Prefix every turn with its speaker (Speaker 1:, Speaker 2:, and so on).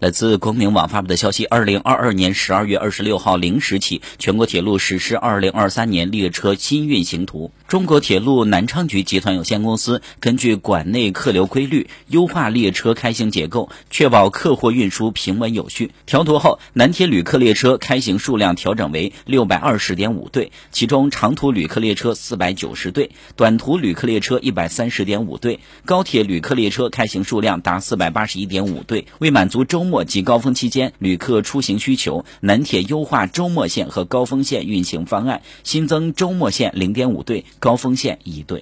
Speaker 1: 来自光明网发布的消息，二零二二年十二月二十六号零时起，全国铁路实施二零二三年列车新运行图。中国铁路南昌局集团有限公司根据管内客流规律，优化列车开行结构，确保客货运输平稳有序。调图后，南铁旅客列车开行数量调整为六百二十点五对，其中长途旅客列车四百九十对，短途旅客列车一百三十点五对，高铁旅客列车开行数量达四百八十一点五对。为满足周末及高峰期间旅客出行需求，南铁优化周末线和高峰线运行方案，新增周末线零点五对，高峰线一对。